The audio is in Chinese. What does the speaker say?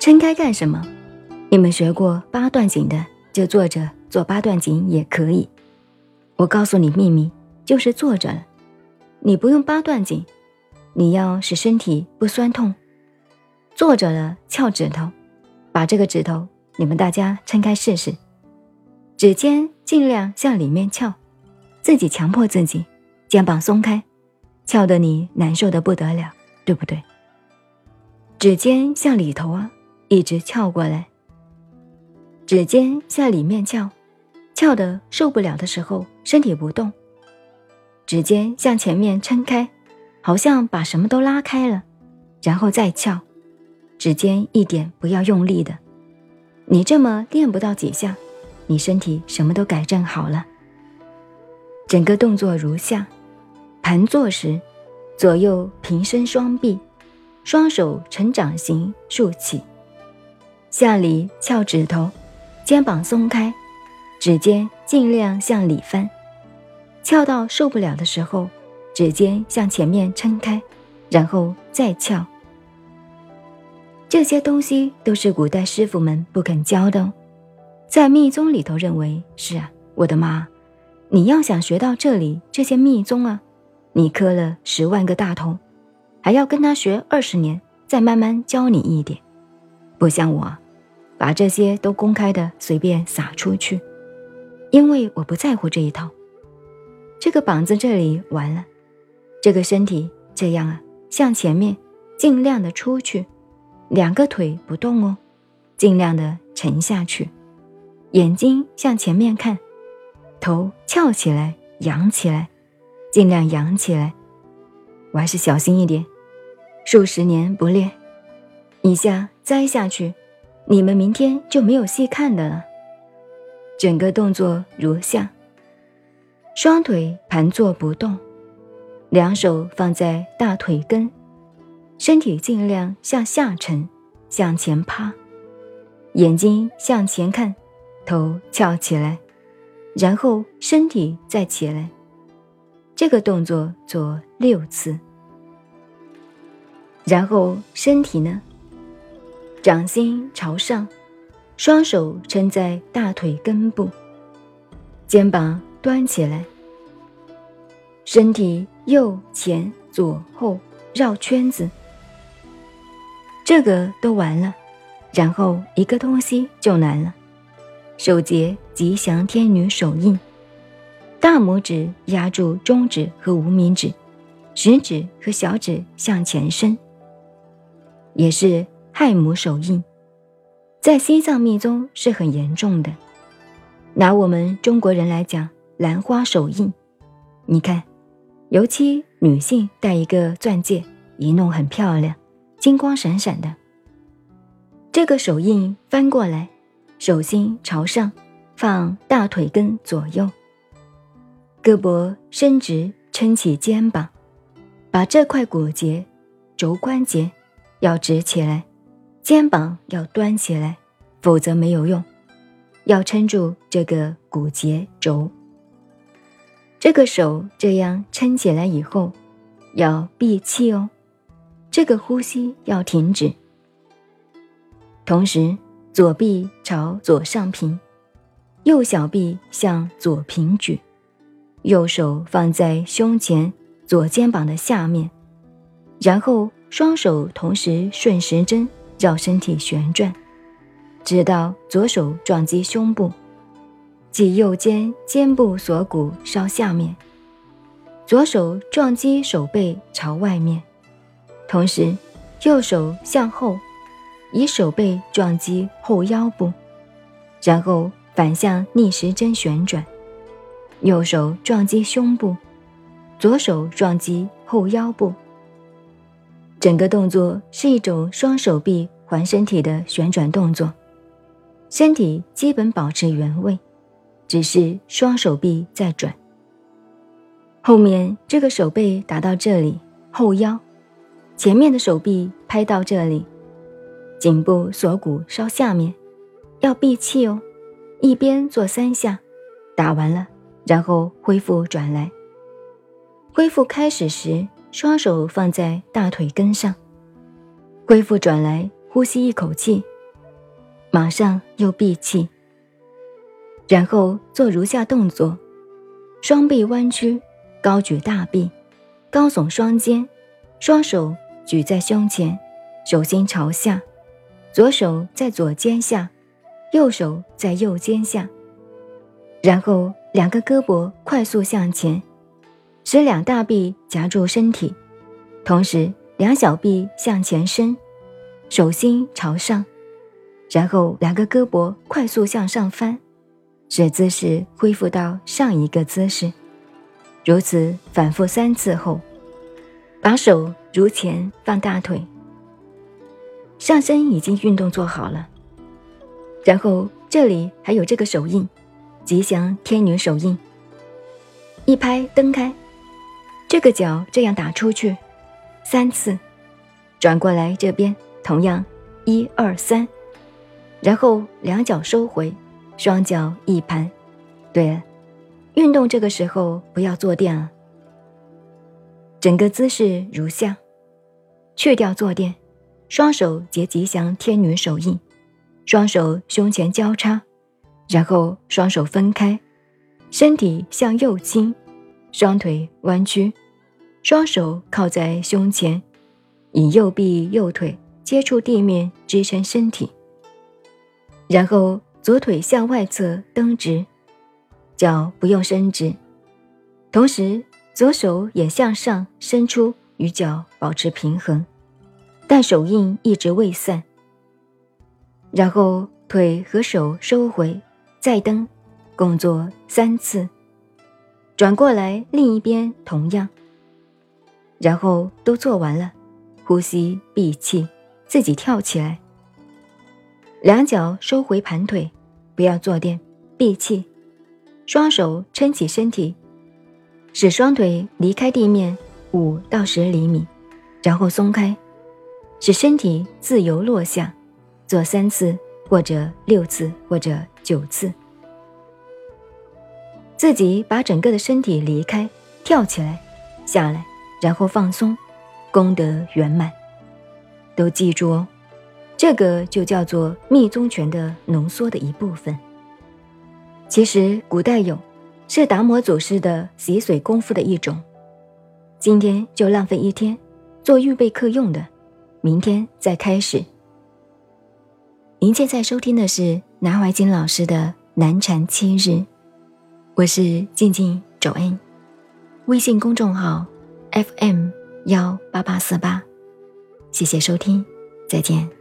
撑开干什么？你们学过八段锦的，就坐着做八段锦也可以。我告诉你秘密，就是坐着了。你不用八段锦，你要使身体不酸痛，坐着了翘指头，把这个指头你们大家撑开试试，指尖尽量向里面翘，自己强迫自己，肩膀松开，翘得你难受的不得了，对不对？指尖向里头啊。一直翘过来，指尖向里面翘，翘的受不了的时候，身体不动，指尖向前面撑开，好像把什么都拉开了，然后再翘，指尖一点不要用力的。你这么练不到几下，你身体什么都改正好了。整个动作如下：盘坐时，左右平伸双臂，双手成掌形竖起。向里翘指头，肩膀松开，指尖尽量向里翻，翘到受不了的时候，指尖向前面撑开，然后再翘。这些东西都是古代师傅们不肯教的，在密宗里头认为是啊，我的妈，你要想学到这里这些密宗啊，你磕了十万个大头，还要跟他学二十年，再慢慢教你一点。不像我，把这些都公开的随便撒出去，因为我不在乎这一套。这个膀子这里完了，这个身体这样啊，向前面尽量的出去，两个腿不动哦，尽量的沉下去，眼睛向前面看，头翘起来，扬起来，尽量扬起来。我还是小心一点，数十年不练，一下。栽下去，你们明天就没有戏看的了。整个动作如下：双腿盘坐不动，两手放在大腿根，身体尽量向下沉，向前趴，眼睛向前看，头翘起来，然后身体再起来。这个动作做六次，然后身体呢？掌心朝上，双手撑在大腿根部，肩膀端起来，身体右前左后绕圈子。这个都完了，然后一个东西就难了：手结吉祥天女手印，大拇指压住中指和无名指，食指和小指向前伸，也是。亥母手印，在西藏密宗是很严重的。拿我们中国人来讲，兰花手印，你看，尤其女性戴一个钻戒，一弄很漂亮，金光闪闪的。这个手印翻过来，手心朝上，放大腿根左右，胳膊伸直，撑起肩膀，把这块骨节、肘关节要直起来。肩膀要端起来，否则没有用。要撑住这个骨节轴。这个手这样撑起来以后，要闭气哦。这个呼吸要停止。同时，左臂朝左上平，右小臂向左平举，右手放在胸前左肩膀的下面，然后双手同时顺时针。绕身体旋转，直到左手撞击胸部，即右肩肩部锁骨稍下面；左手撞击手背朝外面，同时右手向后，以手背撞击后腰部，然后反向逆时针旋转，右手撞击胸部，左手撞击后腰部。整个动作是一种双手臂环身体的旋转动作，身体基本保持原位，只是双手臂在转。后面这个手背打到这里，后腰，前面的手臂拍到这里，颈部锁骨稍下面，要闭气哦。一边做三下，打完了，然后恢复转来。恢复开始时。双手放在大腿根上，恢复转来，呼吸一口气，马上又闭气，然后做如下动作：双臂弯曲，高举大臂，高耸双肩，双手举在胸前，手心朝下，左手在左肩下，右手在右肩下，然后两个胳膊快速向前，使两大臂夹住身体，同时两小臂向前伸，手心朝上。然后两个胳膊快速向上翻，使姿势恢复到上一个姿势。如此反复三次后，把手如前放大腿，上身已经运动做好了。然后这里还有这个手印，吉祥天女手印。一拍蹬开，这个脚这样打出去，三次，转过来这边同样一二三。然后两脚收回，双脚一盘。对了，运动这个时候不要坐垫啊。整个姿势如下：去掉坐垫，双手结吉祥天女手印，双手胸前交叉，然后双手分开，身体向右倾，双腿弯曲，双手靠在胸前，以右臂右腿。接触地面支撑身体。然后左腿向外侧蹬直，脚不用伸直，同时左手也向上伸出，与脚保持平衡，但手印一直未散。然后腿和手收回，再蹬，共做三次。转过来另一边同样。然后都做完了，呼吸闭气，自己跳起来。两脚收回盘腿，不要坐垫，闭气，双手撑起身体，使双腿离开地面五到十厘米，然后松开，使身体自由落下，做三次或者六次或者九次，自己把整个的身体离开，跳起来，下来，然后放松，功德圆满，都记住哦。这个就叫做密宗拳的浓缩的一部分。其实古代有，是达摩祖师的洗髓功夫的一种。今天就浪费一天，做预备课用的，明天再开始。您现在收听的是南怀瑾老师的南禅七日，我是静静周恩，微信公众号 FM 幺八八四八，谢谢收听，再见。